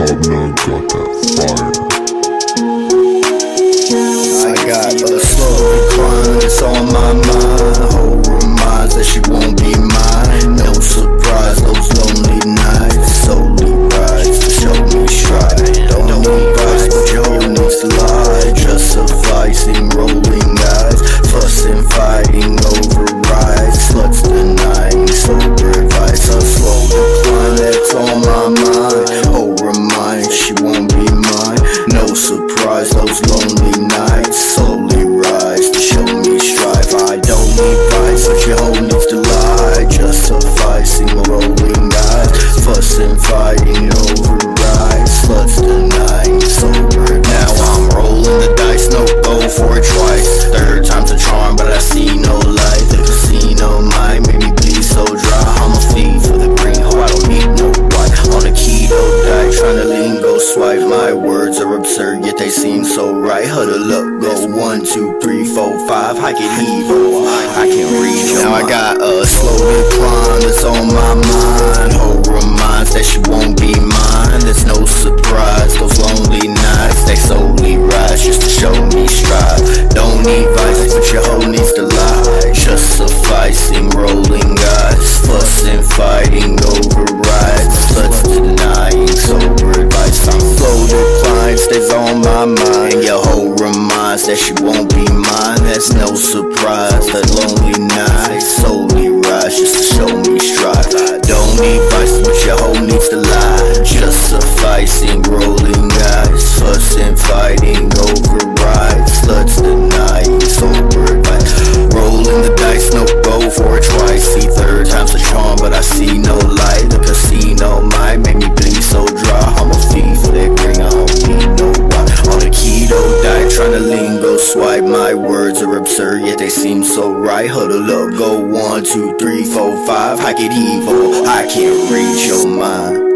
Tubna got that fire. Surprise, those lonely nights slowly rise to show me strife. I don't need price, but your whole needs to lie. Just sufficing rolling eyes, fussing, fighting over rides. Sluts denying sober. Now I'm rolling the dice, no go for it twice. Third time's a charm, but absurd, yet they seem so right. Huddle up, go one, two, three, four, five. I can evil, I can your Now mind. Your hoe reminds that she won't be mine. That's no surprise. That lonely night solely trying to swipe My words are absurd, yet they seem so right. Huddle up, go one, two, three, four, five. I get evil, I can't read your mind.